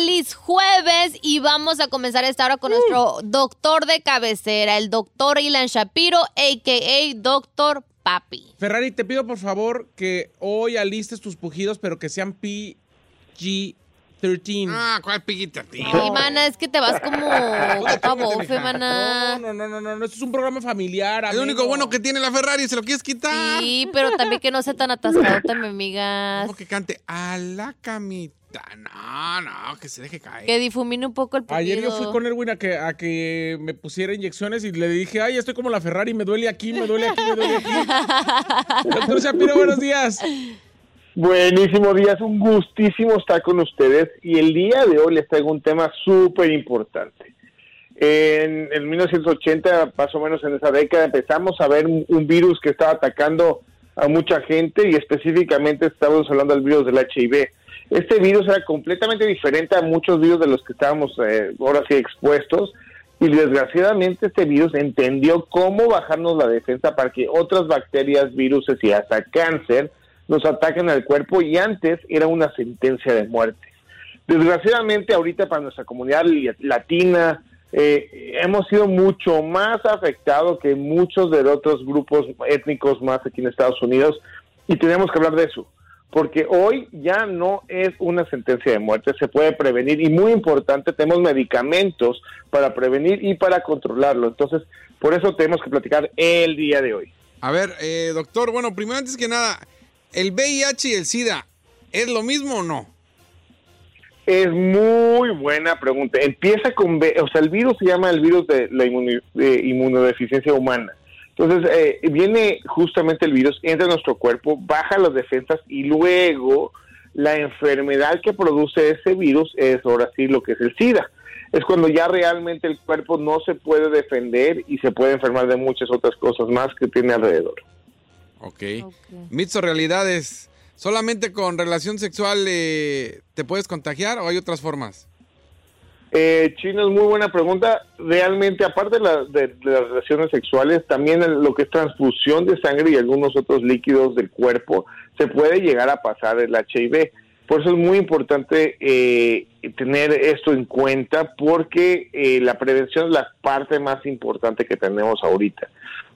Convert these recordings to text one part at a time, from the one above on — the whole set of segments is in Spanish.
Feliz jueves y vamos a comenzar esta hora con nuestro doctor de cabecera, el doctor Ilan Shapiro, a.k.a. Doctor Papi. Ferrari, te pido por favor que hoy alistes tus pujidos, pero que sean PG-13. Ah, ¿cuál piguita, tío? Ay, mana, es que te vas como copa bofe, No, mana. no, no, no, no, no, esto es un programa familiar. El amigo. único bueno que tiene la Ferrari, ¿se lo quieres quitar? Sí, pero también que no sea tan atascado, mi amigas. Como que cante a la camita. No, no, que se deje caer. Que difumine un poco el pulido. Ayer yo fui con Erwin a que, a que me pusiera inyecciones y le dije, ay, estoy como la Ferrari, me duele aquí, me duele aquí, me duele aquí. Doctor Shapiro, buenos días. Buenísimo día, es un gustísimo estar con ustedes y el día de hoy les traigo un tema súper importante. En, en 1980, más o menos en esa década, empezamos a ver un, un virus que estaba atacando a mucha gente y específicamente estábamos hablando del virus del HIV. Este virus era completamente diferente a muchos virus de los que estábamos eh, ahora sí expuestos. Y desgraciadamente este virus entendió cómo bajarnos la defensa para que otras bacterias, virus y hasta cáncer nos ataquen al cuerpo. Y antes era una sentencia de muerte. Desgraciadamente ahorita para nuestra comunidad latina eh, hemos sido mucho más afectados que muchos de otros grupos étnicos más aquí en Estados Unidos. Y tenemos que hablar de eso porque hoy ya no es una sentencia de muerte, se puede prevenir y muy importante, tenemos medicamentos para prevenir y para controlarlo. Entonces, por eso tenemos que platicar el día de hoy. A ver, eh, doctor, bueno, primero antes que nada, ¿el VIH y el SIDA es lo mismo o no? Es muy buena pregunta. Empieza con, o sea, el virus se llama el virus de la inmunodeficiencia humana. Entonces, eh, viene justamente el virus, entra en nuestro cuerpo, baja las defensas y luego la enfermedad que produce ese virus es ahora sí lo que es el SIDA. Es cuando ya realmente el cuerpo no se puede defender y se puede enfermar de muchas otras cosas más que tiene alrededor. Ok. Mitos o realidades. ¿Solamente con relación sexual eh, te puedes contagiar o hay otras formas? Eh, Chino, es muy buena pregunta. Realmente, aparte de, de- las relaciones sexuales, también lo que es transfusión de sangre y algunos otros líquidos del cuerpo, se puede llegar a pasar el HIV. Por eso es muy importante eh, tener esto en cuenta, porque eh, la prevención es la parte más importante que tenemos ahorita.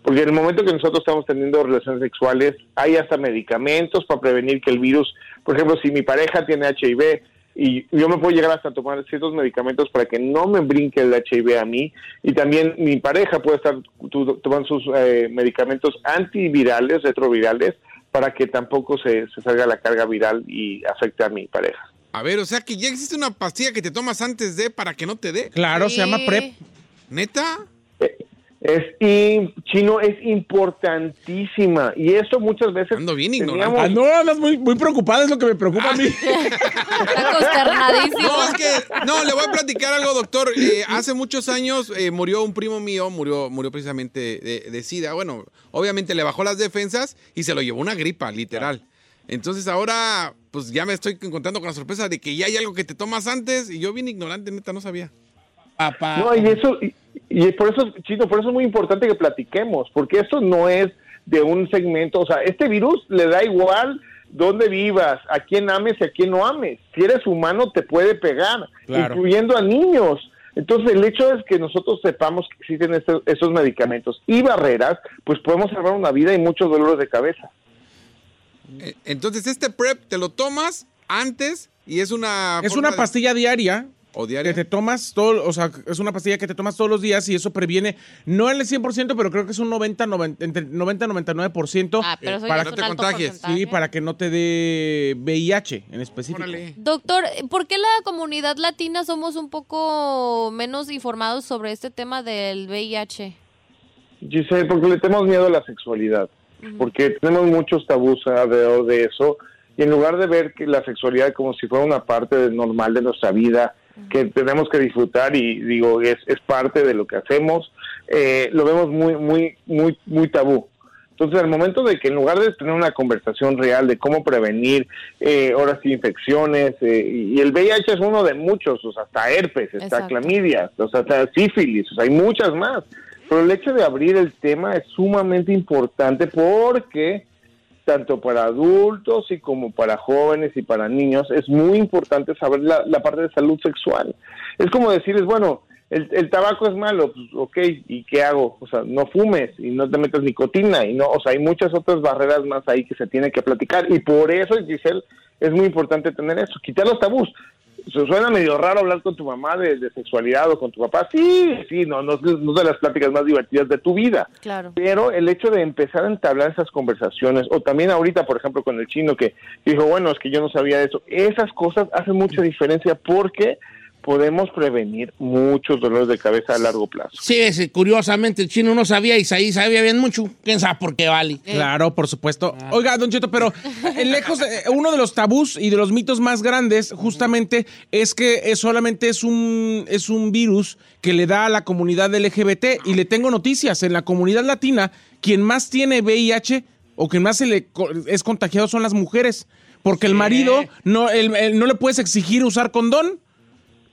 Porque en el momento que nosotros estamos teniendo relaciones sexuales, hay hasta medicamentos para prevenir que el virus, por ejemplo, si mi pareja tiene HIV, y yo me puedo llegar hasta tomar ciertos medicamentos para que no me brinque el HIV a mí y también mi pareja puede estar tu- tomando sus eh, medicamentos antivirales, retrovirales, para que tampoco se, se salga la carga viral y afecte a mi pareja. A ver, o sea que ya existe una pastilla que te tomas antes de para que no te dé. Claro, se llama PrEP. ¿Neta? Es y chino es importantísima y eso muchas veces Ando bien teníamos- Ah, no, andas muy, muy preocupada, es lo que me preocupa a mí. Está consternadísimo. No, es que, no, le voy a platicar algo, doctor. Eh, hace muchos años eh, murió un primo mío, murió, murió precisamente de, de SIDA. Bueno, obviamente le bajó las defensas y se lo llevó una gripa, literal. Entonces ahora, pues ya me estoy encontrando con la sorpresa de que ya hay algo que te tomas antes y yo bien ignorante, neta, no sabía. Papá. No, y eso, y, y por eso, Chino, por eso es muy importante que platiquemos, porque esto no es de un segmento. O sea, este virus le da igual dónde vivas, a quién ames y a quién no ames. Si eres humano te puede pegar, Claro. incluyendo a niños. Entonces el hecho es que nosotros sepamos que existen estos, esos medicamentos y barreras, pues podemos salvar una vida y muchos dolores de cabeza. Eh, Entonces, este prep te lo tomas antes y es una. Es una de- pastilla diaria O que diaria. te tomas todo, o sea, es una pastilla que te tomas todos los días y eso previene, no el 100%, pero creo que es un 90, 90 entre 90 y 99%. Ah, pero eso para que no te contagies. porcentaje. Sí, para que no te dé VIH en específico. Órale. Doctor, ¿por qué la comunidad latina somos un poco menos informados sobre este tema del VIH? Giselle, porque le tenemos miedo a la sexualidad, porque tenemos muchos tabús alrededor de eso, y en lugar de ver que la sexualidad como si fuera una parte normal de nuestra vida, que tenemos que disfrutar y digo, es, es parte de lo que hacemos, eh, lo vemos muy, muy, muy, muy tabú. Entonces, al momento de que en lugar de tener una conversación real de cómo prevenir eh, ahora sí infecciones, eh, y y el VIH es uno de muchos, o sea, hasta herpes, está Exacto. clamidia, o sea, hasta sífilis, o sea, hay muchas más. Pero el hecho de abrir el tema es sumamente importante porque tanto para adultos y como para jóvenes y para niños es muy importante saber la, parte de salud sexual. Es como decirles, bueno, el, el tabaco es malo, pues ok, ¿y qué hago? O sea, no fumes y no te metas nicotina y no, o sea, hay muchas otras barreras más ahí que se tiene que platicar y por eso, Giselle, es muy importante tener eso, quitar los tabús. Se suena medio raro hablar con tu mamá de, de sexualidad o con tu papá. Sí, sí, no, no, no es de las pláticas más divertidas de tu vida. Claro. Pero el hecho de empezar a entablar esas conversaciones, o también ahorita, por ejemplo, con el chino que dijo, bueno, es que yo no sabía eso, esas cosas hacen mucha diferencia porque podemos prevenir muchos dolores de cabeza a largo plazo. Sí, ese, curiosamente, el chino no sabía y Isaí sabía bien mucho. ¿Quién sabe por qué vale? Claro, por supuesto. Oiga, Don Cheto, pero eh, lejos, eh, uno de los tabús y de los mitos más grandes, justamente, es que es solamente es un, es un virus que le da a la comunidad LGBT. Y le tengo noticias. En la comunidad latina, quien más tiene VIH o quien más se le co- es contagiado son las mujeres. Porque el marido no, el- el- no le puedes exigir usar condón.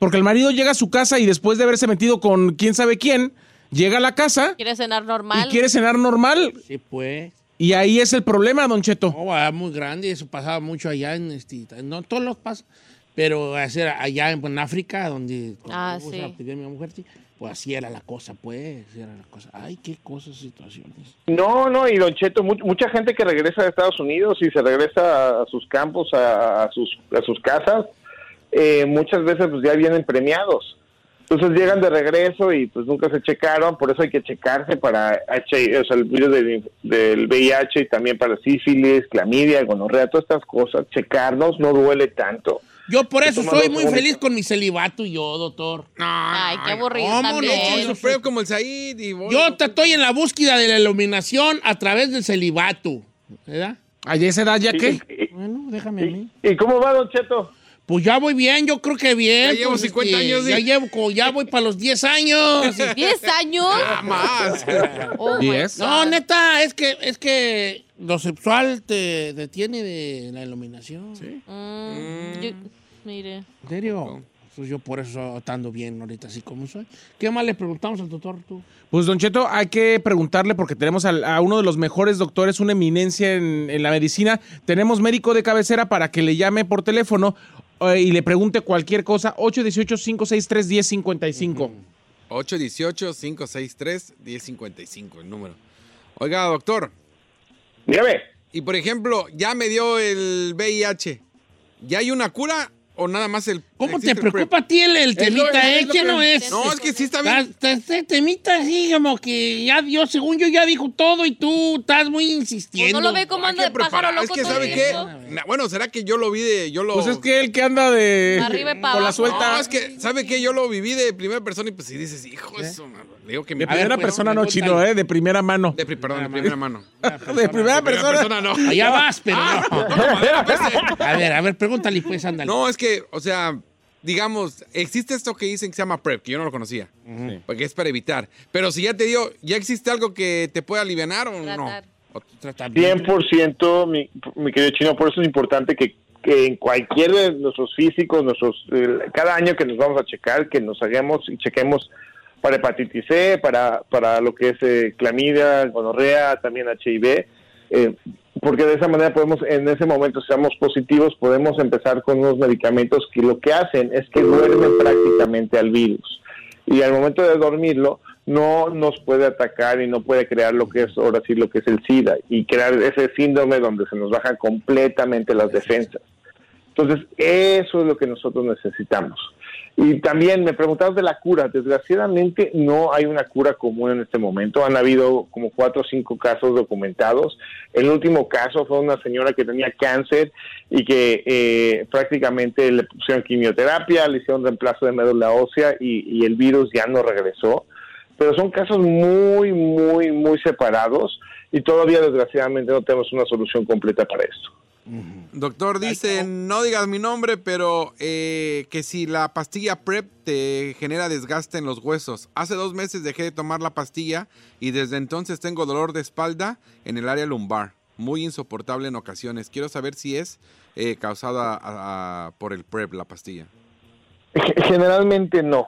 Porque el marido llega a su casa y después de haberse metido con quién sabe quién, llega a la casa ¿Quieres cenar normal? y quiere cenar normal. Sí, pues. Y ahí es el problema, Don Cheto. No, era muy grande, eso pasaba mucho allá en este, no todos los pasa, pero hacer allá en, en África, donde Ah, sí. mujer, sí, pues así era la cosa, pues, así era la cosa. Ay, qué cosas, situaciones. No, no, y Don Cheto, mu- mucha gente que regresa de Estados Unidos y se regresa a, sus campos, a, a sus, a sus casas, eh, muchas veces pues ya vienen premiados. Entonces llegan de regreso y pues nunca se checaron, por eso hay que checarse para H, o sea, el virus del, del VIH y también para sífilis, clamidia, gonorrea, todas estas cosas, checarnos no duele tanto. Yo por eso soy muy feliz con mi celibato y yo, doctor. Ay, qué aburrido ¿Cómo no? también. Como el Said y voy. Yo te estoy en la búsqueda de la iluminación a través del celibato, ¿verdad? ¿A esa edad ya qué? ¿Y, Bueno, déjame a mí. y- y cómo va, Don Cheto? Pues ya voy bien, yo creo que bien. Ya llevo pues, 50 años, Ya llevo, ya voy para los 10 años. ¿10 años? Ah, más. Oh, my Diez. God. No, neta, es que, es que lo sexual te detiene de la iluminación. ¿Sí? Mm, yo- mire. ¿En serio? Pues yo por eso estando bien ahorita así como soy. ¿Qué más le preguntamos al doctor tú? Pues, Don Cheto, hay que preguntarle porque tenemos al- a, uno de los mejores doctores, una eminencia en, en la medicina. Tenemos médico de cabecera para que le llame por teléfono y le pregunte cualquier cosa. 818-563-1055. 818-563-1055, el número. Oiga, doctor, Dígame. y por ejemplo, ya me dio el VIH. ¿Ya hay una cura o nada más el. ¿Cómo te preocupa a ti el, el Es lo- temita, es eh? lo ¿Qué que- no es? No, es que sí está Ah, bien. Este temita así como que ya Dios, según yo, ya dijo todo y tú estás muy insistiendo. Pues no lo ve como anda de pájaro preparar. loco Es que, ¿sabe qué? Bueno, ¿será que yo lo vi de. Yo lo... Pues es que el que anda de. Arriba y pa' con la suelta. No, es que, ¿sabe qué? Yo lo viví de primera persona y pues si dices, hijo, eso, mano. Le digo que mi De ver, primera pues, persona no, chino, ¿eh? De primera mano. De, pri- perdón, de primera mano. De primera persona. no. Allá vas, pero Ah, no. pues, eh. A ver, a ver, pregúntale pues, ándale. No, es que, o sea, digamos, existe esto que dicen que se llama PrEP, que yo no lo conocía, porque es para evitar. Pero si ya te dio, ¿ya existe algo que te pueda aliviar o Tratar. no? Bien. 100%, mi, mi querido chino, por eso es importante que, que en cualquier de nuestros físicos, nuestros eh, cada año que nos vamos a checar, que nos hagamos y chequemos para hepatitis C, para, para lo que es eh, clamidia, gonorrea, también HIV, eh, porque de esa manera podemos, en ese momento, si seamos positivos, podemos empezar con unos medicamentos que lo que hacen es que duermen prácticamente al virus. Y al momento de dormirlo, no nos puede atacar y no puede crear lo que es ahora sí lo que es el SIDA y crear ese síndrome donde se nos bajan completamente las defensas. Entonces, eso es lo que nosotros necesitamos. Y también me preguntabas de la cura. Desgraciadamente no hay una cura común en este momento. Han habido como cuatro o cinco casos documentados. El último caso fue una señora que tenía cáncer y que eh, prácticamente le pusieron quimioterapia, le hicieron reemplazo de médula ósea y, y el virus ya no regresó. Pero son casos muy, muy, muy separados y todavía desgraciadamente no tenemos una solución completa para esto. Doctor, dice, no digas mi nombre, pero eh, que si la pastilla PrEP te genera desgaste en los huesos. Hace dos meses dejé de tomar la pastilla y desde entonces tengo dolor de espalda en el área lumbar. Muy insoportable en ocasiones. Quiero saber si es eh, causada a- a- por el PrEP, la pastilla. Generalmente no.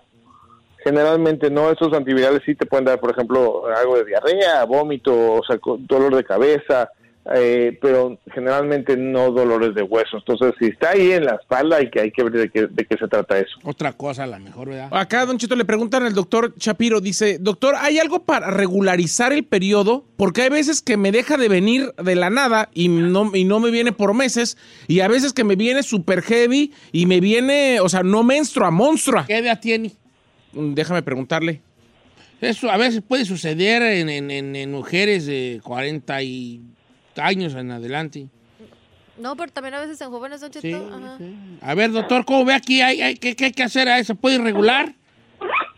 Generalmente no. Esos antivirales sí te pueden dar, por ejemplo, algo de diarrea, vómito, o sea, dolor de cabeza, eh, pero generalmente no dolores de huesos. Entonces, si está ahí en la espalda, hay que, hay que ver de qué, de qué se trata eso. Otra cosa, a lo mejor, ¿verdad? Acá, Don Chito, le preguntan al doctor Shapiro, dice, doctor, ¿hay algo para regularizar el periodo? Porque hay veces que me deja de venir de la nada y no, y no me viene por meses, y a veces que me viene super heavy y me viene, o sea, no menstrua, monstrua. ¿Qué edad tiene? Mm, Déjame preguntarle. Eso a veces puede suceder en, en- en- en mujeres de 40 y años en adelante. No, pero también a veces en jóvenes, Don Cheto. Sí, Ajá. sí. A ver, doctor, ¿cómo ve aquí? ¿Hay, hay- qué, qué hay que hacer a eso? ¿Puede irregular?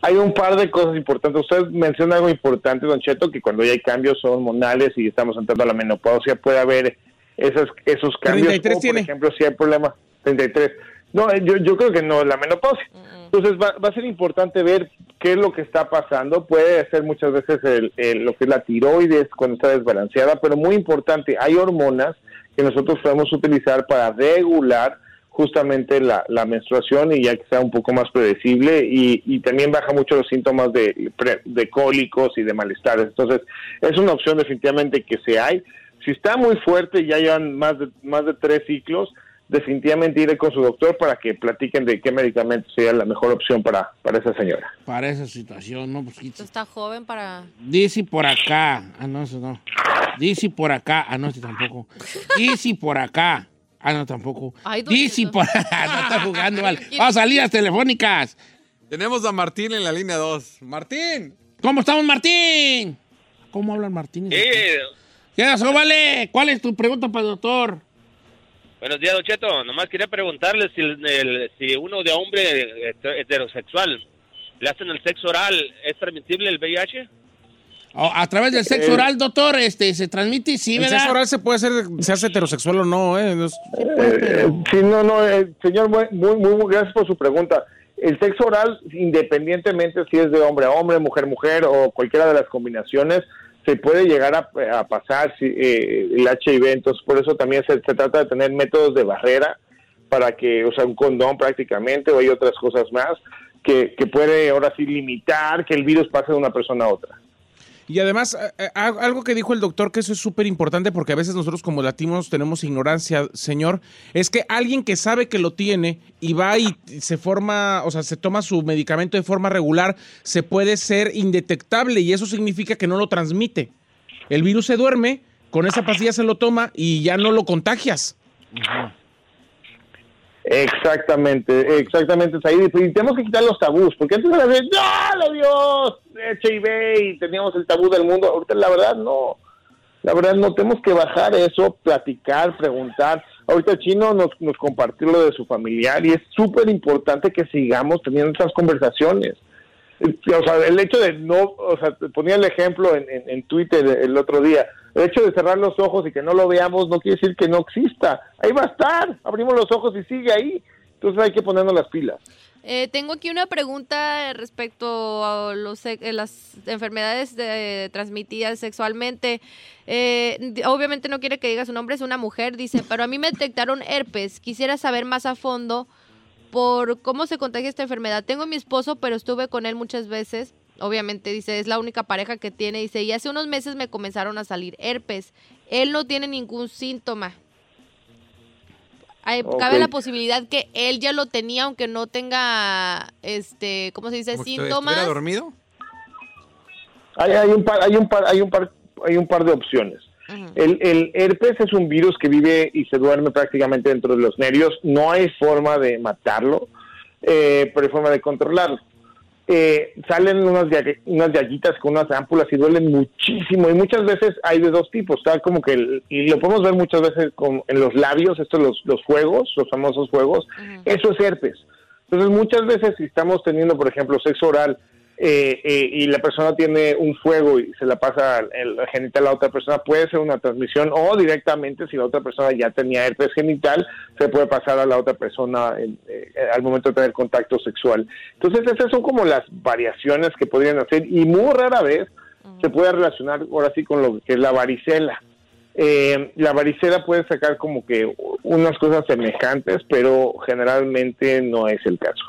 Hay un par de cosas importantes. Usted menciona algo importante, Don Cheto, que cuando ya hay cambios hormonales y estamos entrando a la menopausia, puede haber esas, esos cambios. 33 o, tiene. Por ejemplo, si hay problemas. 33. No, yo, yo creo que no, la menopausia. Entonces va, va a ser importante ver qué es lo que está pasando. Puede ser muchas veces el- el- lo que es la tiroides cuando está desbalanceada, pero muy importante, hay hormonas que nosotros podemos utilizar para regular justamente la, menstruación y ya que sea un poco más predecible y, y también baja mucho los síntomas de, de cólicos y de malestares. Entonces, es una opción definitivamente que se hay. Si está muy fuerte ya llevan más de, más de tres ciclos, definitivamente iré con su doctor para que platiquen de qué medicamento sería la mejor opción para, para esa señora. Para esa situación, ¿no? Pues, está joven para... Dice por acá. Ah, no, eso no. Dice por acá. Ah, no, este tampoco. Dice por acá. Ah, no, tampoco. Dice por acá. No está jugando mal. Vamos a salidas telefónicas. Tenemos a Martín en la línea 2. Martín. ¿Cómo estamos, Martín? ¿Cómo hablan Martín? Sí, ¿Qué pasó, vale? ¿Cuál es tu pregunta para el doctor? Buenos días, Don Cheto. Nomás quería preguntarle si, el- el- si uno de hombre heter- heterosexual le hacen el sexo oral, ¿es transmitible el VIH? Oh, a través del sexo Eh, oral, doctor, este, se transmite, sí, El ¿verdad? sexo oral se puede hacer, se hace heterosexual o no, ¿eh? No es- Eh, sí, no, no, eh, señor, muy, muy, muy gracias por su pregunta. El sexo oral, independientemente si es de hombre a hombre, mujer mujer o cualquiera de las combinaciones, se puede llegar a, pasar eh, el HIV. Entonces, por eso también se, se trata de tener métodos de barrera para que, o sea, un condón prácticamente, o hay otras cosas más que, que puede ahora sí limitar que el virus pase de una persona a otra. Y además, eh, eh, algo que dijo el doctor, que eso es súper importante porque a veces nosotros como latinos tenemos ignorancia, señor, es que alguien que sabe que lo tiene y va y se forma, o sea, se toma su medicamento de forma regular, se puede ser indetectable y eso significa que no lo transmite. El virus se duerme, con esa pastilla se lo toma y ya no lo contagias. Exactamente, exactamente, Said. Y tenemos que quitar los tabús, porque antes era de, ¡no, le dio HIV! Y teníamos el tabú del mundo. Ahorita, la verdad, no. La verdad, no tenemos que bajar eso, platicar, preguntar. Ahorita el chino nos, nos compartió lo de su familiar y es súper importante que sigamos teniendo esas conversaciones. O sea, el hecho de no, o sea, ponía el ejemplo en, en, en Twitter el otro día, el hecho de cerrar los ojos y que no lo veamos no quiere decir que no exista. Ahí va a estar, abrimos los ojos y sigue ahí. Entonces hay que ponernos las pilas. Eh, tengo aquí una pregunta respecto a los, eh, las enfermedades de- transmitidas sexualmente. Eh, obviamente no quiere que diga su nombre, es una mujer, dice, pero a mí me detectaron herpes. Quisiera saber más a fondo por cómo se contagia esta enfermedad. Tengo a mi esposo, pero estuve con él muchas veces, obviamente dice, es la única pareja que tiene, dice, y hace unos meses me comenzaron a salir herpes. Él no tiene ningún síntoma. Hay-. Cabe la posibilidad que él ya lo tenía, aunque no tenga, este, ¿cómo se dice? Síntomas. ¿Estuviera dormido? Hay, hay un par, hay un par, hay un par, hay un par de opciones. El, el herpes es un virus que vive y se duerme prácticamente dentro de los nervios. No hay forma de matarlo, eh, pero hay forma de controlarlo. Eh, salen unas, unas llaguitas con unas ámpulas y duelen muchísimo. Y muchas veces hay de dos tipos. Está como que, el- y lo podemos ver muchas veces con- en los labios, estos los, los fuegos, los famosos fuegos. Eso es herpes. Entonces, muchas veces si estamos teniendo, por ejemplo, sexo oral eh, eh, y la persona tiene un fuego y se la pasa el genital a la otra persona, puede ser una transmisión o directamente, si la otra persona ya tenía herpes genital, se puede pasar a la otra persona en- eh, al momento de tener contacto sexual. Entonces, esas son como las variaciones que podrían hacer y muy rara vez se puede relacionar ahora sí con lo que es la varicela. Eh, la varicela puede sacar como que unas cosas semejantes, pero generalmente no es el caso.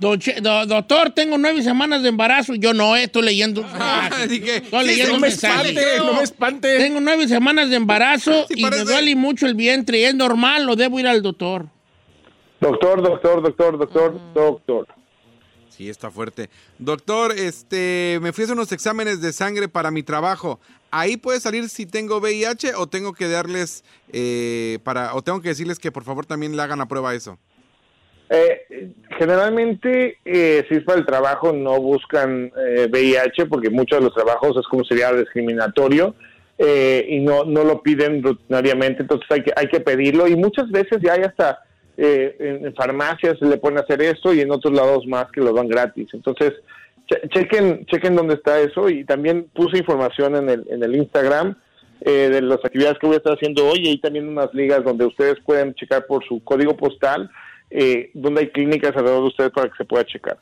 Don Che- do- doctor, tengo nueve semanas de embarazo. Yo no, eh, estoy leyendo. Dije, Estoy sí, leyendo No me espante, no me espante. Tengo nueve semanas de embarazo Sí, y me duele mucho el vientre. ¿Es normal o debo ir al doctor? Doctor, doctor, doctor, doctor, doctor. Sí, está fuerte. Doctor, este, me fui a hacer unos exámenes de sangre para mi trabajo. ¿Ahí puede salir si tengo VIH o tengo que darles eh, para o tengo que decirles que por favor también le hagan la prueba a eso? Eh, generalmente, eh, si es para el trabajo, no buscan eh, VIH porque muchos de los trabajos es como sería discriminatorio eh, y no, no lo piden rutinariamente, entonces hay que, hay que pedirlo y muchas veces ya hay hasta eh, en, en farmacias se le pueden hacer esto y en otros lados más que lo dan gratis. Entonces, che- chequen, chequen dónde está eso y también puse información en el, en el Instagram eh, de las actividades que voy a estar haciendo hoy y hay también unas ligas donde ustedes pueden checar por su código postal eh, donde hay clínicas alrededor de ustedes para que se pueda checar.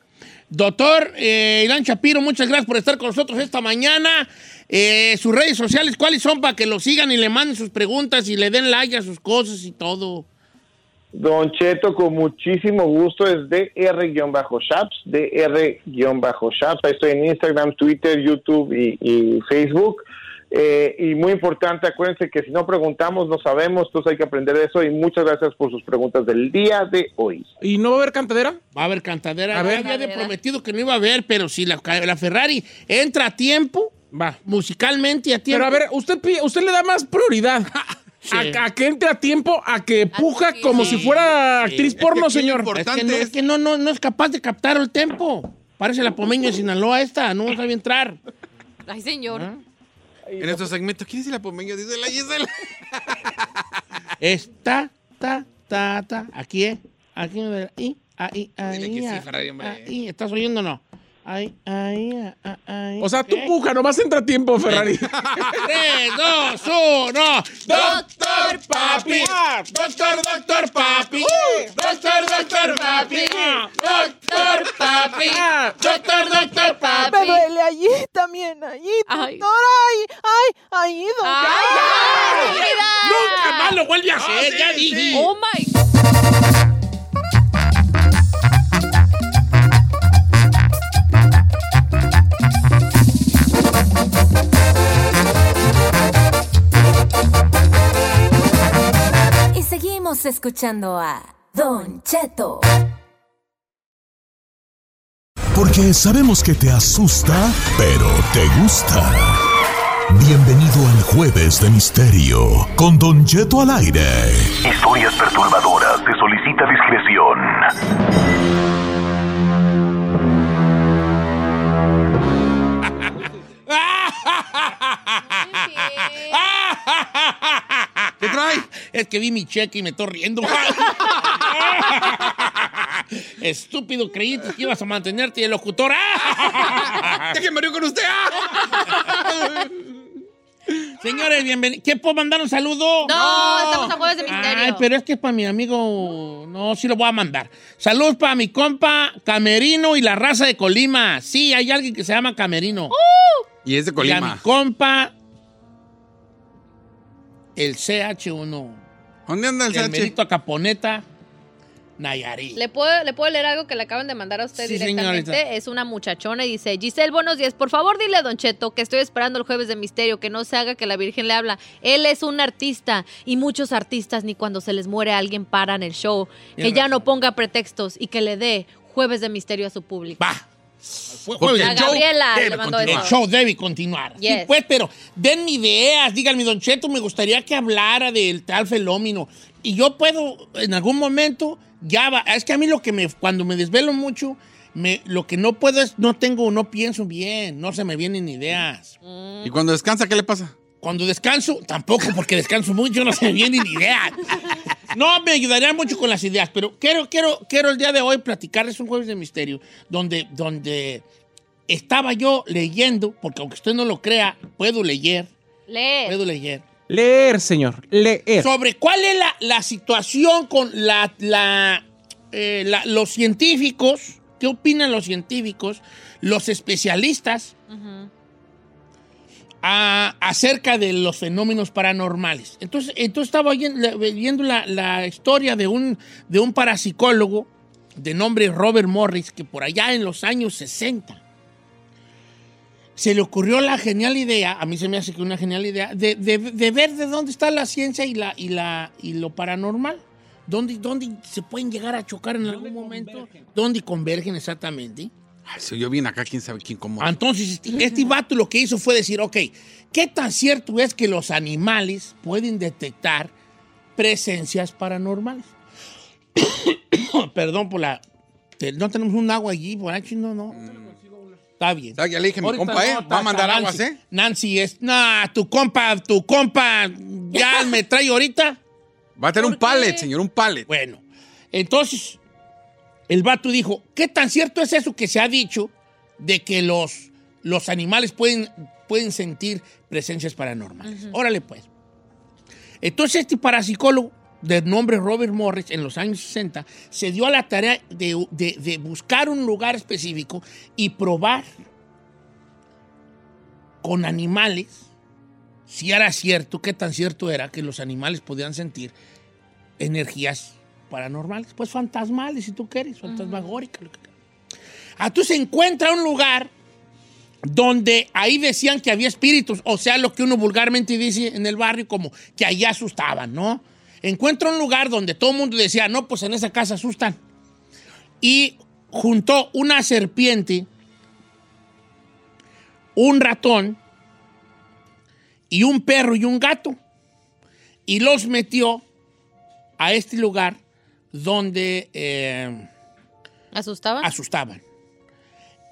Doctor eh, Irán Shapiro, muchas gracias por estar con nosotros esta mañana. Eh, sus redes sociales, ¿cuáles son para que lo sigan y le manden sus preguntas y le den like a sus cosas y todo? Don Cheto, con muchísimo gusto, es DR-Shaps, DR-Shaps. Ahí estoy en Instagram, Twitter, YouTube y, y Facebook. Eh, y muy importante, acuérdense que si no preguntamos, no sabemos, entonces hay que aprender eso. Y muchas gracias por sus preguntas del día de hoy. ¿Y no va a haber cantadera? Va a haber cantadera. A ver. Ya había prometido que no iba a haber, pero si la, la Ferrari entra a tiempo, Va. musicalmente a tiempo. Pero a ver, usted, usted le da más prioridad Sí. a, a que entre a tiempo, a que puja sí, como sí. si fuera actriz porno, señor. importante- es que, no, es que no, no, no es capaz de captar el tempo. Parece la pomeña de Sinaloa esta, no sabe entrar. Ay, señor. ¿Ah? En nuestro segmento, ¿quién es la pomeña? Dice la Gisela. Está, ta, ta, ta. Aquí es. Aquí, ahí, ahí, ahí. Dile que sí, Ferrari, hombre. ahí. ¿Estás oyendo o no? Ahí, ah, ah, ahí. O sea, tú ¿Qué? puja, nomás entra a tiempo, Ferrari. Tres, dos, uno. Doctor Papi. Doctor, doctor Papi. Doctor, doctor Papi. Doctor Papi. Doctor, doctor Papi. Me duele allí también, allí, Ay. doctor, ay, ay, ahí, doctor. ¡Ay! Nunca más lo vuelve a hacer, ya dije. ¡Oh, my! Y seguimos escuchando a Don Cheto. Porque sabemos que te asusta, pero te gusta. Bienvenido al Jueves de Misterio con Don Cheto al aire. Historias perturbadoras. Es que vi mi cheque y me estoy riendo. Estúpido, creíste que ibas a mantenerte de locutor. Déjenme río con usted. ¡Ah! Señores, bienvenidos. ¿Qué puedo mandar un saludo? No, estamos a jueves de misterio. Ay, pero es que es para mi amigo. No, sí lo voy a mandar. Saludos para mi compa Camerino y la raza de Colima. Sí, hay alguien que se llama Camerino. Y es de Y a mi Colima. compa, el CH1. ¿Dónde anda el El CH? Merito Caponeta. Nayarit. ¿Le puedo, ¿Le puedo leer algo que le acaban de mandar a usted Sí, directamente? señorita. Es una muchachona y dice, Giselle, buenos días. Por favor, dile a Don Cheto que estoy esperando el jueves de misterio, que no se haga que la Virgen le habla. Él es un artista y muchos artistas ni cuando se les muere alguien paran el show. Que ya no ponga pretextos y que le dé jueves de misterio a su público. Va. Jueves. a Gabriela le mandó El show debe continuar. Sí, Yes. pues, pero denme ideas. Díganme, Don Cheto, me gustaría que hablara del tal fenómeno. Y yo puedo, en algún momento, ya va. Es que a mí lo que me, cuando me desvelo mucho, me, lo que no puedo es, no tengo, no pienso bien, no se me vienen ideas. ¿Y cuando descansa, qué le pasa? Cuando descanso, tampoco, porque descanso mucho, no se me vienen ideas. No, me ayudaría mucho con las ideas, pero quiero, quiero, quiero el día de hoy platicarles un jueves de misterio, donde, donde estaba yo leyendo, porque aunque usted no lo crea, puedo leer, Lee. puedo leer, Leer, señor, leer. sobre cuál es la, la situación con la, la, eh, la- los científicos, qué opinan los científicos, los especialistas a- acerca de los fenómenos paranormales. Entonces, entonces estaba viendo la, la historia de un, de un parapsicólogo de nombre Robert Morris, que por allá en los años 60 se le ocurrió la genial idea, a mí se me hace que una genial idea, de, de- de ver de dónde está la ciencia y, la, y, la, y lo paranormal. ¿Dónde, ¿Dónde se pueden llegar a chocar en algún momento? ¿Dónde convergen exactamente? Ay, si yo bien acá, quién sabe quién cómo. Entonces, este, este vato lo que hizo fue decir, ok, ¿qué tan cierto es que los animales pueden detectar presencias paranormales? Perdón por la... No tenemos un agua allí, por aquí, no, no. Está bien. Ya le dije, mi Ahorita compa, ¿eh? no, Va a mandar está aguas, Nancy. ¿eh? Nancy es... Nah, tu compa, tu compa, ya me trae ahorita. Va a tener un pallet, señor, un pallet. Bueno, entonces el vato dijo, ¿qué tan cierto es eso que se ha dicho de que los, los animales pueden, pueden sentir presencias paranormales? Órale pues. Entonces este parapsicólogo de nombre Robert Morris en los años 60 se dio a la tarea de, de- de buscar un lugar específico y probar con animales si era cierto, qué tan cierto era que los animales podían sentir energías paranormales, pues fantasmales, si tú quieres, fantasmagóricas. lo que quieras. Ah, tú se encuentra un lugar donde ahí decían que había espíritus, o sea, lo que uno vulgarmente dice en el barrio, como que ahí asustaban, ¿no? Encuentra un lugar donde todo el mundo decía, no, pues en esa casa asustan. Y juntó una serpiente, un ratón y un perro y un gato. Y los metió a este lugar donde eh, ¿Asustaba? asustaban.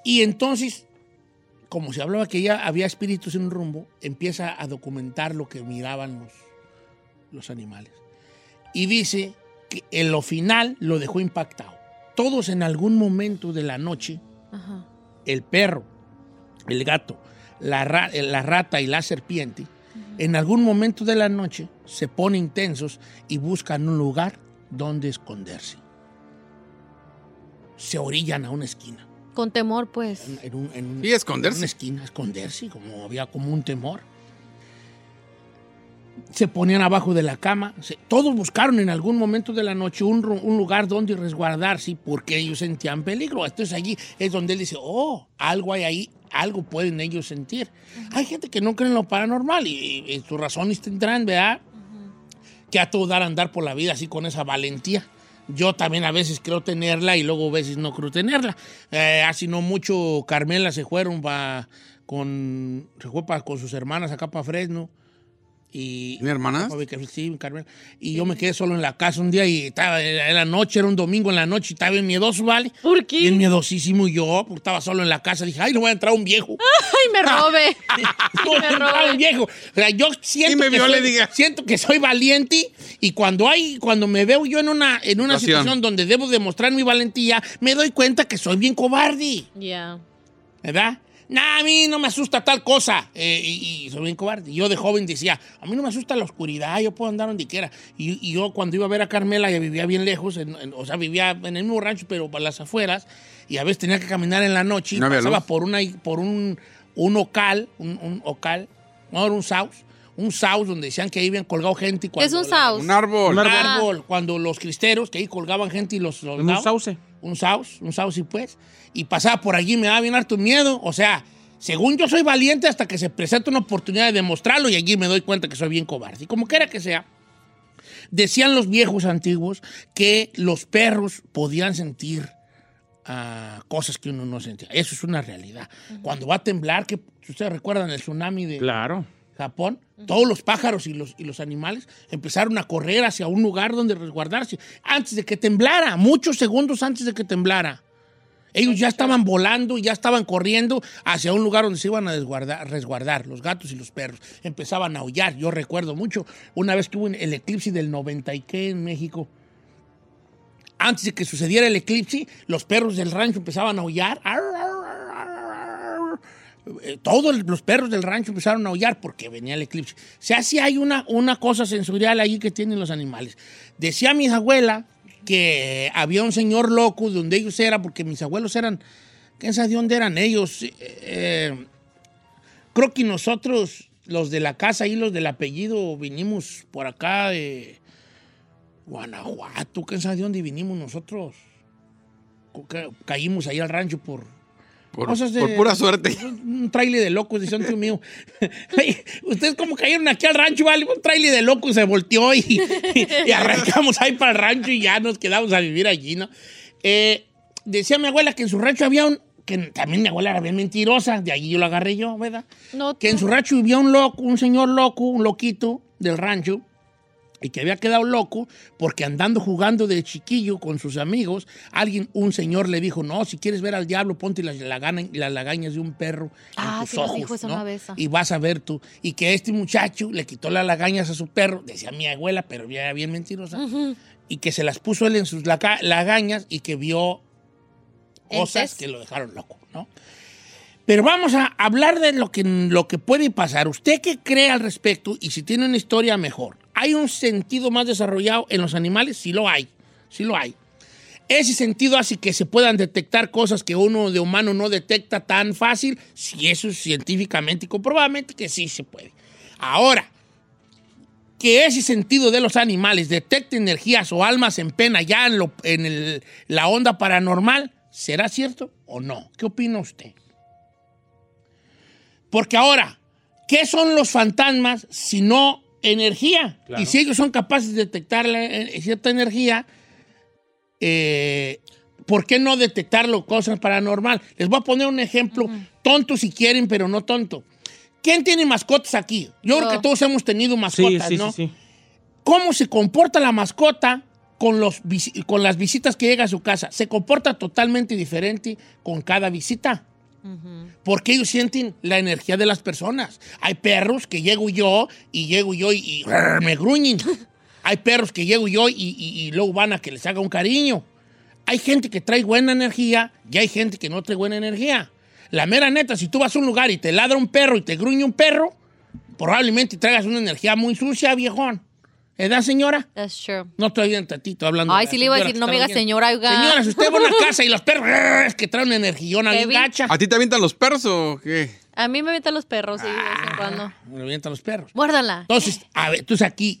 Y entonces, como se hablaba que ya había espíritus en un rumbo, empieza a documentar lo que miraban los, los animales. Y dice que en lo final lo dejó impactado. Todos en algún momento de la noche, Ajá. el perro, el gato, la, ra- la rata y la serpiente, en algún momento de la noche se ponen tensos y buscan un lugar donde esconderse. Se orillan a una esquina. Con temor, pues. En un- en un- Sí, esconderse. En una esquina, esconderse, como había como un temor. Se ponían abajo de la cama. se- todos buscaron en algún momento de la noche un lugar donde resguardarse porque ellos sentían peligro. Entonces allí es donde él dice, oh, algo hay ahí, algo pueden ellos sentir. Hay gente que no cree en lo paranormal y, y sus razones tendrán, ¿verdad? Que a todo dar andar por la vida así con esa valentía. Yo también a veces creo tenerla y luego a veces no creo tenerla. Eh, hace no mucho Carmela se fueron pa- con, se fue pa- con sus hermanas acá para Fresno. Y, ¿Tiene hermanas? Sí, Carmela. Y yo me quedé solo en la casa un día y estaba en la noche, era un domingo en la noche y estaba bien miedoso, ¿vale? ¿Por qué? Bien miedosísimo yo, porque estaba solo en la casa. Dije, ay, no voy a entrar un viejo. ¡Ay, me robe! No, me no, robe. un viejo. O sea, yo siento, Y me que soy, diga. siento que soy valiente y cuando hay, cuando me veo yo en una, en una Situación. situación donde debo demostrar mi valentía, me doy cuenta que soy bien cobarde, Ya. ¿verdad? Nah, a mí no me asusta tal cosa. Eh, y, y soy bien cobarde. Yo de joven decía, a mí no me asusta la oscuridad, yo puedo andar donde quiera. Y, y yo cuando iba a ver a Carmela, ella vivía bien lejos, en- en- o sea, vivía en el mismo rancho, pero para las afueras. Y a veces tenía que caminar en la noche y No pasaba por, una, por un, un ocal, un, un ocal, no era un saus, un saus donde decían que ahí habían colgado gente. y ¿Qué es cuando un saus? Un árbol. Un Ah. árbol, cuando los cristeros, que ahí colgaban gente y los Un soldados. sauce. Un saus, un sauce, pues. Y pasaba por allí, me daba bien harto miedo. O sea, según yo soy valiente hasta que se presenta una oportunidad de demostrarlo y allí me doy cuenta que soy bien cobarde. Y como quiera que sea, decían los viejos antiguos que los perros podían sentir ah, cosas que uno no sentía. Eso es una realidad. Cuando va a temblar, que ustedes recuerdan el tsunami de Claro. Japón, todos los pájaros y los, y los animales empezaron a correr hacia un lugar donde resguardarse antes de que temblara, muchos segundos antes de que temblara. Ellos ya estaban volando, ya estaban corriendo hacia un lugar donde se iban a desguardar- resguardar, los gatos y los perros. Empezaban a aullar. Yo recuerdo mucho una vez que hubo el eclipse del 90 y qué en México. Antes de que sucediera el eclipse, los perros del rancho empezaban a aullar. Ar, ar, ar, ar, ar. Eh, Todos los perros del rancho empezaron a aullar porque venía el eclipse. O sea, sí hay una, una cosa sensorial ahí que tienen los animales. Decía mi abuela que había un señor loco de donde ellos eran, porque mis abuelos eran, ¿quién sabe de dónde eran ellos? Eh, creo que nosotros, los de la casa y los del apellido, vinimos por acá de Guanajuato, ¿quién sabe de dónde vinimos nosotros? Ca- Caímos ahí al rancho por, Por, cosas de- por pura suerte. un trailer de locos, un tío mío. Ustedes como cayeron aquí al rancho, vale, un trailer de locos se volteó y, y arrancamos ahí para el rancho y ya nos quedamos a vivir allí, ¿no? Eh, decía mi abuela que en su rancho había un, que también mi abuela era bien mentirosa, de allí yo lo agarré yo, ¿verdad? No, Que en su rancho vivía un loco, un señor loco, un loquito del rancho, y que había quedado loco porque andando jugando de chiquillo con sus amigos, alguien, un señor le dijo, no, si quieres ver al diablo, ponte las, lagañas de un perro Ah, en tus sí nos ojos, dijo eso ¿no? una vez. Y vas a ver tú. Y que este muchacho le quitó las lagañas a su perro, decía mi abuela, pero ya era bien mentirosa, y que se las puso él en sus lagañas y que vio cosas que lo dejaron loco, ¿no? Pero vamos a hablar de lo que, lo que puede pasar. ¿Usted qué cree al respecto? Y si tiene una historia mejor. ¿Hay un sentido más desarrollado en los animales? Sí lo hay. Sí lo hay. Ese sentido hace que se puedan detectar cosas que uno de humano no detecta tan fácil. Si eso es científicamente y comprobadamente que sí se puede. Ahora, que ese sentido de los animales detecte energías o almas en pena ya en, la onda paranormal, ¿será cierto o no? ¿Qué opina usted? Porque ahora, ¿qué son los fantasmas si no energía? Claro. Y si ellos son capaces de detectar la- eh, cierta energía, eh, ¿por qué no detectarlo cosas paranormal? Les voy a poner un ejemplo tonto si quieren, pero no tonto. ¿Quién tiene mascotas aquí? Yo creo que todos hemos tenido Sí, mascotas, sí, ¿no? sí, sí. ¿Cómo se comporta la mascota con, los, con las visitas que llega a su casa? Se comporta totalmente diferente con cada visita. Porque ellos sienten la energía de las personas. Hay perros que llego yo y llego yo y, y me gruñen. Hay perros que llego yo y, y- y luego van a que les haga un cariño. Hay gente que trae buena energía y hay gente que no trae buena energía. La mera neta, si tú vas a un lugar y te ladra un perro y te gruñe un perro, probablemente traigas una energía muy sucia, viejón. ¿Edad, señora? That's true. No estoy bien tantito hablando. Ay, la sí le iba a decir, no me diga señora, oiga. Señora, si usted va a una casa y los perros es que traen bien Kevin. gacha, ¿A ti te avientan los perros o qué? A mí me avientan los perros, sí, de vez Ah. en cuando. me avientan los perros. Muérdala. Entonces, a ver, entonces aquí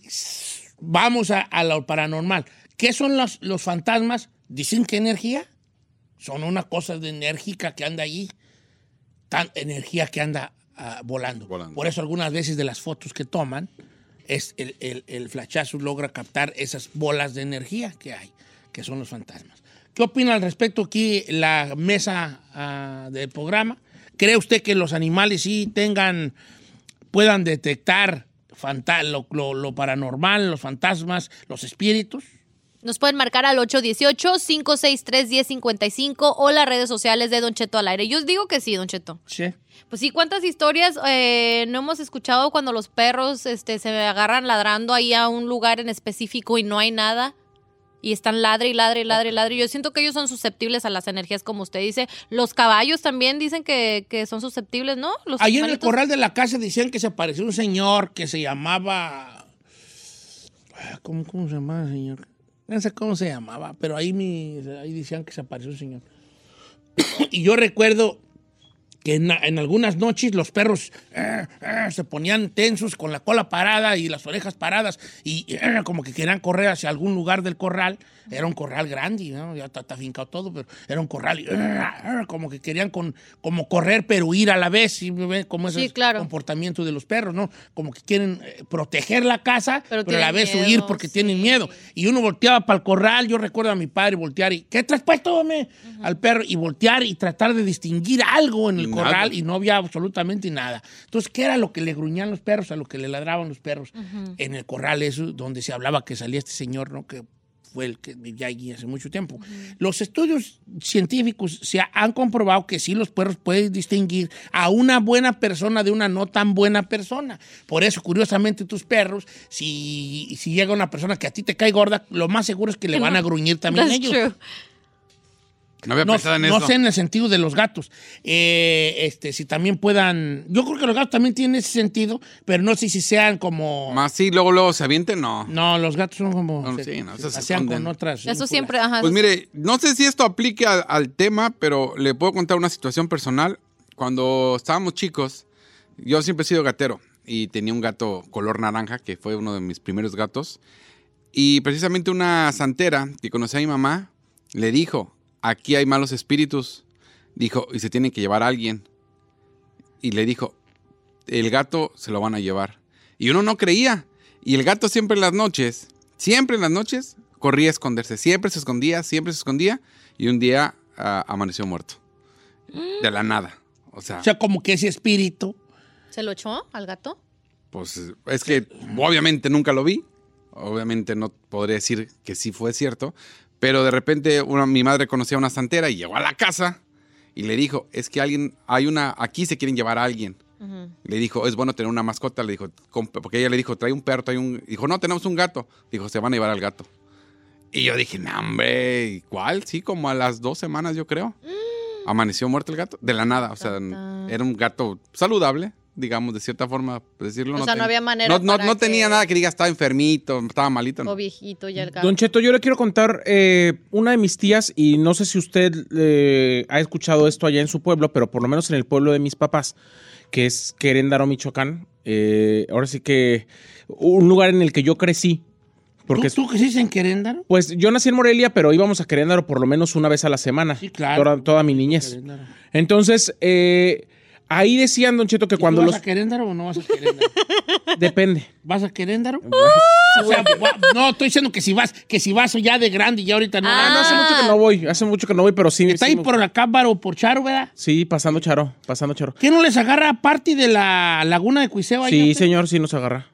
vamos a, a lo paranormal. ¿Qué son los, los fantasmas? Dicen que energía. Son una cosa de enérgica que anda allí. Tan energía que anda ah, volando. Volando. Por eso algunas veces de las fotos que toman, es el, el, el flashazo logra captar esas bolas de energía que hay, que son los fantasmas. ¿Qué opina al respecto aquí la mesa ah, del programa? ¿Cree usted que los animales sí tengan puedan detectar lo, lo- lo paranormal, los fantasmas, los espíritus. Nos pueden marcar al 818-563-1055 o las redes sociales de Don Cheto al aire. Yo os digo que sí, Don Cheto. Sí. Pues sí, ¿cuántas historias eh, no hemos escuchado cuando los perros este, se agarran ladrando ahí a un lugar en específico y no hay nada? Y están ladre y ladre y ladre y ladre. Yo siento que ellos son susceptibles a las energías, como usted dice. Los caballos también dicen que, que son susceptibles, ¿no? Los Ahí en el corral de la casa decían que se apareció un señor que se llamaba. ¿Cómo, cómo se llamaba el señor? No sé cómo se llamaba, pero ahí, mi, ahí decían que se apareció un señor. y yo recuerdo que en, en algunas noches los perros eh, eh, se ponían tensos con la cola parada y las orejas paradas y eh, como que querían correr hacia algún lugar del corral. Era un corral grande, ¿no? ya está, fincado todo, pero era un corral y como que querían con, como correr pero huir a la vez, como ese Sí, claro. comportamiento de los perros, ¿no? Como que quieren proteger la casa, Pero pero, a la vez huir porque sí. tienen miedo. Y uno volteaba para el corral, yo recuerdo a mi padre voltear y, ¿qué traes puesto, hombre? Al perro, y voltear y tratar de distinguir algo en el Y corral y no había absolutamente nada. Entonces, ¿qué era lo que le gruñían los perros, a lo que le ladraban los perros? En el corral eso, donde se hablaba que salía este señor, ¿no? Que fue el que vivía allí hace mucho tiempo. Los estudios científicos se ha- han comprobado que sí los perros pueden distinguir a una buena persona de una no tan buena persona. Por eso, curiosamente, tus perros, si, si llega una persona que a ti te cae gorda, lo más seguro es que le van a gruñir también That's ellos. true. No había No, pensado en no eso. sé en el sentido de los gatos. Eh, este, si también puedan. Yo creo que los gatos también tienen ese sentido, pero no sé si sean como. Más sí, luego, luego se avienten, no. No, los gatos son como. No, se, sí, no, se se esconden. con otras. Eso siempre, ajá. Pues mire, no sé si esto aplique al, al tema, pero le puedo contar una situación personal. Cuando estábamos chicos, yo siempre he sido gatero y tenía un gato color naranja, que fue uno de mis primeros gatos. Y precisamente una santera que conocía a mi mamá le dijo, aquí hay malos espíritus. Dijo, y se tienen que llevar a alguien. Y le dijo, el gato se lo van a llevar. Y uno no creía. Y el gato siempre en las noches, siempre en las noches, corría a esconderse. Siempre se escondía, siempre se escondía. Y un día ah, amaneció muerto. De la nada. O sea, O sea, como que ese espíritu. ¿Se lo echó al gato? pues es que obviamente nunca lo vi. Obviamente no podría decir que sí fue cierto. Pero de repente una- mi madre conocía a una santera y llegó a la casa y le dijo, es que alguien, hay una, aquí se quieren llevar a alguien. Le dijo, es bueno tener una mascota. Le dijo, "Com- porque ella le dijo, trae un perro, trae un. Dijo, no, tenemos un gato. Dijo, se van a llevar al gato. Y yo dije, no, hombre, ¿y ¿cuál? Sí, como a las dos semanas, yo creo. Amaneció muerto el gato. De la nada. O sea, era un gato saludable, digamos, de cierta forma, decirlo. O sea, no había manera No, no, para no tenía que- nada que diga, estaba enfermito, estaba malito. no. O viejito ya el gato. Don Cheto, yo le quiero contar eh, una de mis tías, y no sé si usted eh, ha escuchado esto allá en su pueblo, pero por lo menos en el pueblo de mis papás, que es Queréndaro, Michoacán. eh, ahora sí que un lugar en el que yo crecí. Porque ¿Tú, tú sí en Queréndaro? Pues yo nací en Morelia, pero íbamos a Queréndaro por lo menos una vez a la semana. Sí, claro. Toda, toda mi niñez. Queréndaro. Entonces, eh, ahí decían, Don Cheto, que ¿Y cuando tú los... vas a Queréndaro o no vas a Queréndaro? Depende. ¿Vas a Queréndaro? O sea, va- no, estoy diciendo que si vas, que si vas ya de grande y ya ahorita no. Ah, no, hace mucho que no voy, hace mucho que no voy, pero sí. Está sí ahí me- por acá, Baro, por Charo, ¿verdad? Sí, pasando charo, pasando charo. ¿Qué no les agarra parte de la laguna de Cuiseo allá, Sí, señor, sí nos agarra.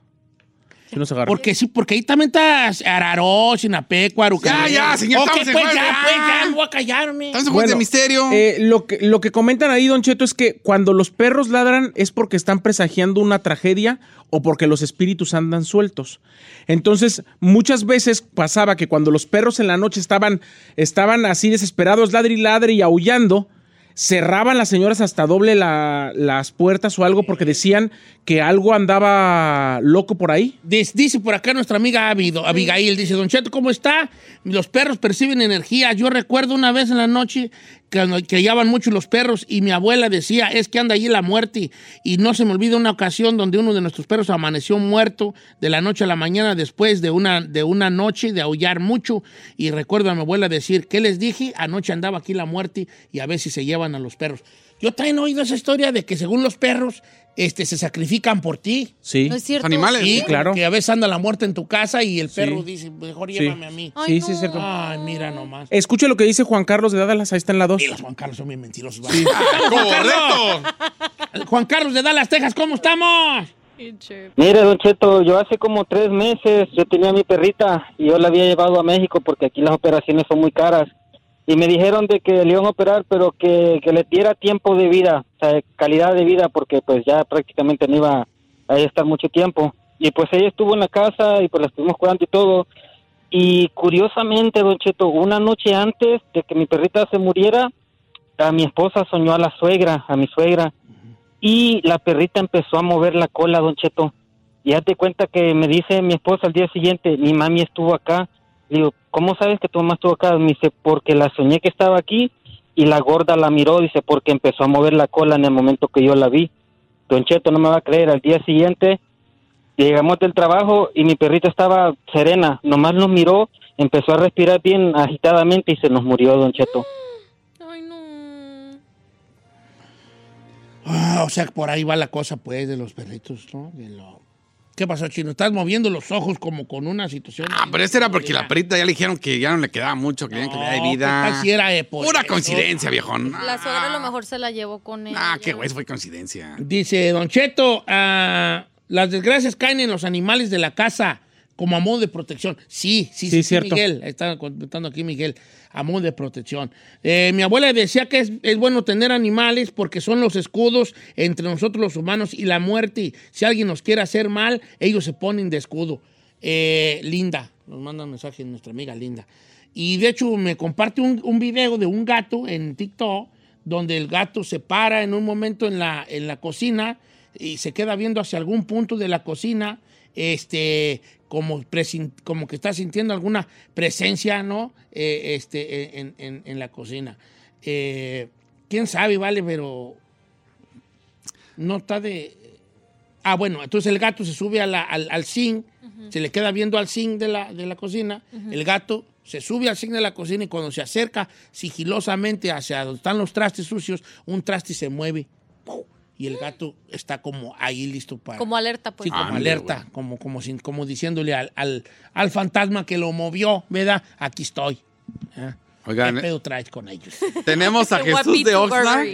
Sí nos agarra. Porque sí, porque ahí también está Araró, Sinapecuaro. Ya, ya, señor, Ok, pues ya, ya. pues ya, me voy a callarme. Estamos en juegos de misterio. eh, lo, que, lo que comentan ahí, Don Cheto, es que cuando los perros ladran es porque están presagiando una tragedia o porque los espíritus andan sueltos. Entonces, muchas veces pasaba que cuando los perros en la noche estaban, estaban así desesperados, ladre y ladre y aullando, cerraban las señoras hasta doble la- las puertas o algo porque decían que algo andaba loco por ahí. Dice, dice por acá nuestra amiga Abido- Abigail, dice, Don Cheto, ¿cómo está? Los perros perciben energía. Yo recuerdo una vez en la noche que hallaban mucho los perros y mi abuela decía, es que anda allí la muerte. Y no se me olvida una ocasión donde uno de nuestros perros amaneció muerto de la noche a la mañana después de una, de una noche de aullar mucho. Y recuerdo a mi abuela decir, ¿qué les dije? Anoche andaba aquí la muerte y a ver si se llevan a los perros. Yo también he oído esa historia de que según los perros este, se sacrifican por ti. Sí. ¿No es cierto? Animales. Sí, Sí, claro. Que a veces anda la muerte en tu casa y el perro Sí. dice, mejor Sí. llévame a mí. Ay, sí, sí, es cierto. Ay, mira nomás. Escuche lo que dice Juan Carlos de Dallas, ahí está en la 2. Y los Juan Carlos son bien mentirosos. Juan Carlos. ¡Correcto! Juan Carlos de Dallas, Texas, ¿cómo estamos? Mire, Don Cheto, yo hace como tres meses yo tenía mi perrita y yo la había llevado a México porque aquí las operaciones son muy caras. Y me dijeron de que le iban a operar, pero que, que le diera tiempo de vida, o sea, calidad de vida, porque pues ya prácticamente no iba a estar mucho tiempo. Y pues ella estuvo en la casa y pues la estuvimos cuidando y todo. Y curiosamente, Don Cheto, una noche antes de que mi perrita se muriera, a mi esposa soñó a la suegra, a mi suegra y la perrita empezó a mover la cola, Don Cheto. Y hazte cuenta que me dice mi esposa al día siguiente, mi mami estuvo acá. Le digo, ¿cómo sabes que tu mamá estuvo acá? Me dice, porque la soñé que estaba aquí y la gorda la miró, dice, porque empezó a mover la cola en el momento que yo la vi. Don Cheto no me va a creer, al día siguiente llegamos del trabajo y mi perrita estaba serena, nomás nos miró, empezó a respirar bien agitadamente y se nos murió Don Cheto. Ah, o sea, por ahí va la cosa, pues, de los perritos, ¿no? De lo... ¿Qué pasó, Chino? Estás moviendo los ojos como con una situación... Ah, pero ese era porque la perrita ya le dijeron que ya no le quedaba mucho, que ya que le da No, vida. ¿qué tal si era, eh, por Pura coincidencia, viejón. La suegra a lo mejor se la llevó con él. Ah, qué güey, eso fue coincidencia. Dice Don Cheto, ah, las desgracias caen en los animales de la casa como a modo de protección. Sí, sí, sí, Sí, sí, cierto. Miguel. Está contando aquí Miguel, a modo de protección. Eh, mi abuela decía que es, es bueno tener animales porque son los escudos entre nosotros los humanos y la muerte. Si alguien nos quiere hacer mal, ellos se ponen de escudo. Eh, Linda, nos manda un mensaje nuestra amiga Linda. Y de hecho me comparte un, un video de un gato en TikTok donde el gato se para en un momento en la, en la cocina y se queda viendo hacia algún punto de la cocina, este, como, como que está sintiendo alguna presencia, ¿no? Eh, este, en, en- en la cocina. Eh, ¿Quién sabe, vale? Pero no está de... Ah, bueno, entonces el gato se sube a la- al, al zinc, se le queda viendo al zinc de la, de la cocina, el gato se sube al zinc de la cocina y cuando se acerca sigilosamente hacia donde están los trastes sucios, un traste se mueve. Y el gato está como ahí listo para... Como alerta, pues. Sí, como alerta, como, como, sin- como diciéndole al, al, al fantasma que lo movió, ¿verdad? Aquí estoy. ¿Ah? Oigan, ¿Qué pedo traes con ellos? tenemos a Jesús de Oxnard.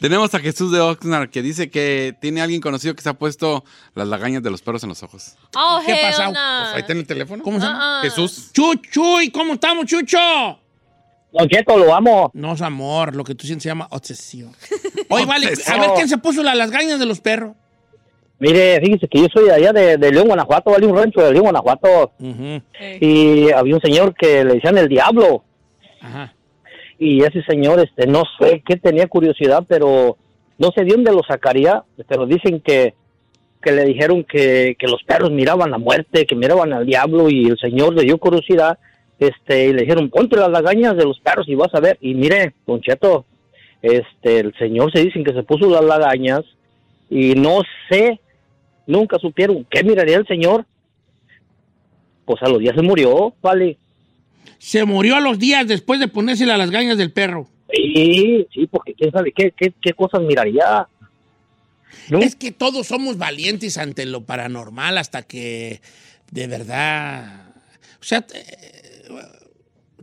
Tenemos a Jesús de Oxnard que dice que tiene alguien conocido que se ha puesto las lagañas de los perros en los ojos. Oh, ¿Qué no. Pues ahí tiene el teléfono. ¿Cómo se llama? Ah, ah. Jesús. Chuchuy, ¿cómo estamos, Chucho? Don Cheto, lo amo. No es amor, lo que tú sientes se llama obsesión. Oye, vale, a ver quién se puso la- las gañas de los perros. Mire, fíjese que yo soy de allá de, de León, Guanajuato, vale un rancho de León, Guanajuato. Y había un señor que le decían el diablo. Ajá. y ese señor, este, no sé qué tenía curiosidad, pero no sé de dónde lo sacaría, pero dicen que, que le dijeron que, que los perros miraban la muerte, que miraban al diablo y el señor le dio curiosidad, este, y le dijeron, ponte las lagañas de los perros y vas a ver, y mire, Don Cheto, este, el señor se dicen que se puso las lagañas y no sé, nunca supieron qué miraría el señor, pues a los días se murió, vale. Se murió a los días después de ponérsela a las gañas del perro. Sí, sí, porque quién sabe qué, qué, qué cosas miraría. ¿no? Es que todos somos valientes ante lo paranormal hasta que de verdad. O sea,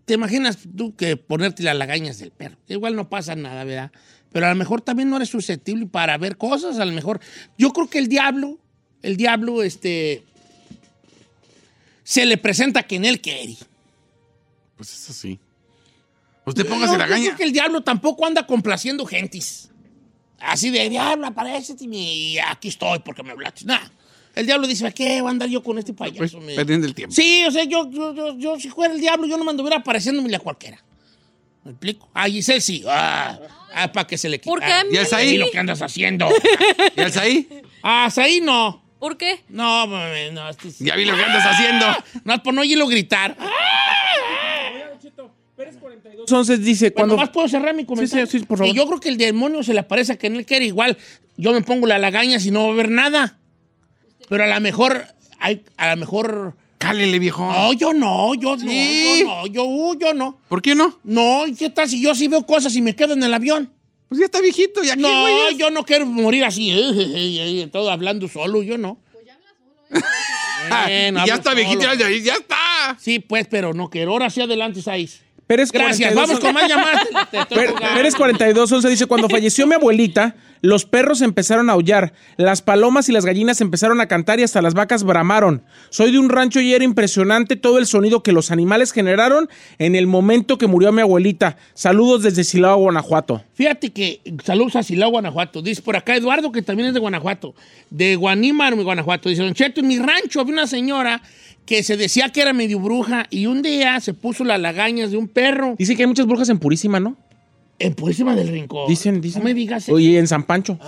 te, imaginas tú que ponerte las lagañas del perro. Igual no pasa nada, ¿verdad? Pero a lo mejor también no eres susceptible para ver cosas. A lo mejor. Yo creo que el diablo, el diablo, este. Se le presenta que en él quiere. Pues eso sí. Usted póngase No, la yo gaña. creo que el diablo tampoco anda complaciendo gentis. Así de, diablo, aparece y aquí estoy porque me hablaste. Nah. El diablo dice, ¿a qué voy a andar yo con este payaso? Pues, me-?" perdiendo el tiempo. Sí, o sea, yo, yo, yo, yo, si fuera el diablo, yo no me anduviera apareciéndome a cualquiera. ¿Me explico? Ah, Giselle sí. Ah, ah, para que se le quite. ¿Por qué? Ah, ¿Y es ahí? y lo que andas haciendo. ¿Y el ahí? ah, ahí no. ¿Por qué? No, mami, no. este es- Ya vi lo que andas haciendo. No, por no oírlo gritar. Ah, Entonces dice, Cuando cuando... más puedo cerrar mi comentario. sí, sí, por favor. Sí, yo creo que el demonio se le aparece a que en él quiere igual. Yo me pongo la lagaña si no va a haber nada. Pero a lo mejor, hay, a lo mejor. Cálele, viejo. No, yo no, yo Sí. no, yo no, yo, uh, yo no. ¿Por qué no? No, ¿y ¿qué tal si yo sí veo cosas y me quedo en el avión? Pues ya está viejito, ya No, güey. yo no quiero morir así, eh, eh, eh, todo hablando solo, yo no. Ah, Bueno, y ya hablo está viejito, solo. ya, ya está. Sí, pues, pero no quiero. Ahora sí adelante, Saiz. Pérez Gracias, 42, vamos con más llamadas. Pérez Pérez 42, 11 dice, cuando falleció mi abuelita, los perros empezaron a aullar, las palomas y las gallinas empezaron a cantar y hasta las vacas bramaron. Soy de un rancho y era impresionante todo el sonido que los animales generaron en el momento que murió mi abuelita. Saludos desde Silao, Guanajuato. Fíjate que saludos a Silao, Guanajuato. Dice por acá Eduardo, que también es de Guanajuato, de Guanímar, Guanajuato. Dice, Don Cheto, en mi rancho había una señora que se decía que era medio bruja y un día se puso las lagañas de un perro Dice que hay muchas brujas en Purísima, ¿no? En Purísima del Rincón. Dicen, dicen. No me digas. Oye, en San Pancho.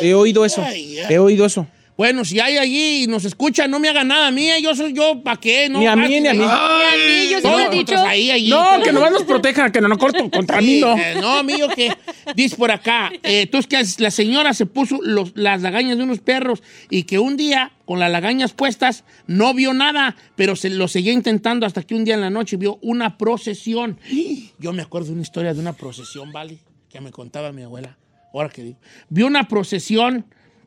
He oído eso. ay, ay. He oído eso. Bueno, si hay allí y nos escuchan, no me hagan nada a mí, yo soy yo, ¿para qué? No, Ni a mí, ni a mí. Ni a mí, yo siempre he No, dicho. pues ahí, allí. No, que nomás nos protejan, que no nos corto contra mí, no. Eh, no, mío, que dice por acá. Eh, entonces, que la señora se puso los- las lagañas de unos perros y que un día, con las lagañas puestas, no vio nada, pero se lo seguía intentando hasta que un día en la noche vio una procesión. Yo me acuerdo de una historia de una procesión, ¿vale? Que me contaba mi abuela. Ahora que digo. Vio una procesión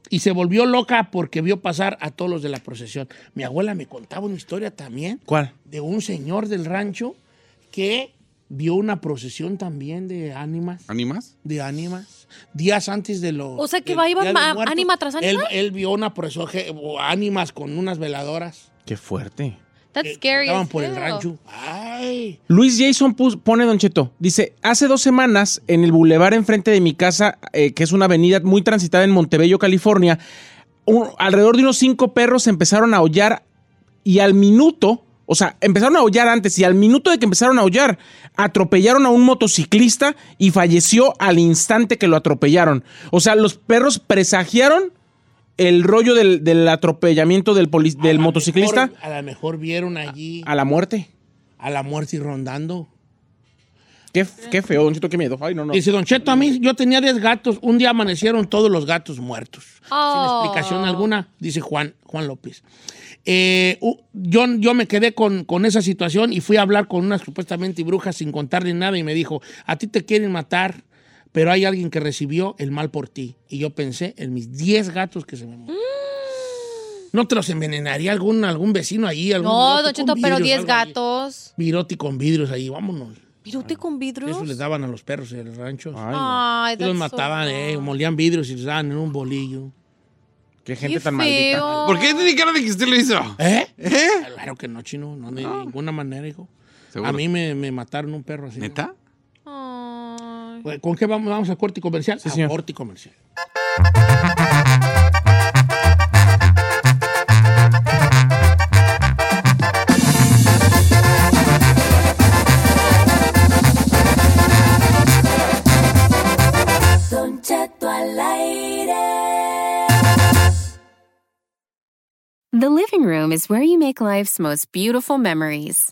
y se volvió loca porque vio pasar a todos los de la procesión. Mi abuela me contaba una historia también ¿Cuál? de un señor del rancho que vio una procesión también de ánimas. ¿Animas? De ánimas. Días antes de los. O sea, que va- iba Día de ma- Muertos. ánima tras ánima. Él, él vio una procesión, ánimas con unas veladoras. Qué fuerte. That's que scary. Estaban as por el rancho. Ay. Luis Jason pone Don Cheto. Dice, hace dos semanas en el bulevar enfrente de mi casa, eh, que es una avenida muy transitada en Montebello, California, un- alrededor de unos cinco perros empezaron a aullar y al minuto, o sea, empezaron a aullar antes y al minuto de que empezaron a aullar, atropellaron a un motociclista y falleció al instante que lo atropellaron. O sea, los perros presagiaron el rollo del, del atropellamiento del, poli- del motociclista Mejor- a lo mejor vieron allí a la muerte. a la muerte y rondando. Qué, qué feo, Don Cheto, qué miedo. Ay, no, no. Dice Don Cheto, a mí yo tenía 10 gatos. Un día amanecieron todos los gatos muertos. Oh. Sin explicación alguna, dice Juan, Juan López. Eh, yo, yo me quedé con, con esa situación y fui a hablar con unas supuestamente brujas sin contarle nada y me dijo, a ti te quieren matar, pero hay alguien que recibió el mal por ti. Y yo pensé en mis 10 gatos que se me murieron. ¿No te los envenenaría algún, algún vecino ahí? Algún No, virote Don con Cheto, pero vidrios, 10 algo ahí? gatos. Virote con vidrios ahí, vámonos. ¿Virote con vidrios? Eso les daban a los perros en el rancho. Ay, Y los so mataban, eh, molían vidrios y les daban en un bolillo. Qué gente Qué tan maldita. ¿Por qué tiene cara de que usted lo hizo? ¿Eh? Claro que no, chino, no, de ninguna manera, hijo. ¿Seguro? A mí me, me mataron un perro así. ¿Neta? Pues, ¿Con qué vamos, vamos a corte comercial? Sí, señor. corte comercial. Don Cheto al aire. The living room is where you make life's most beautiful memories.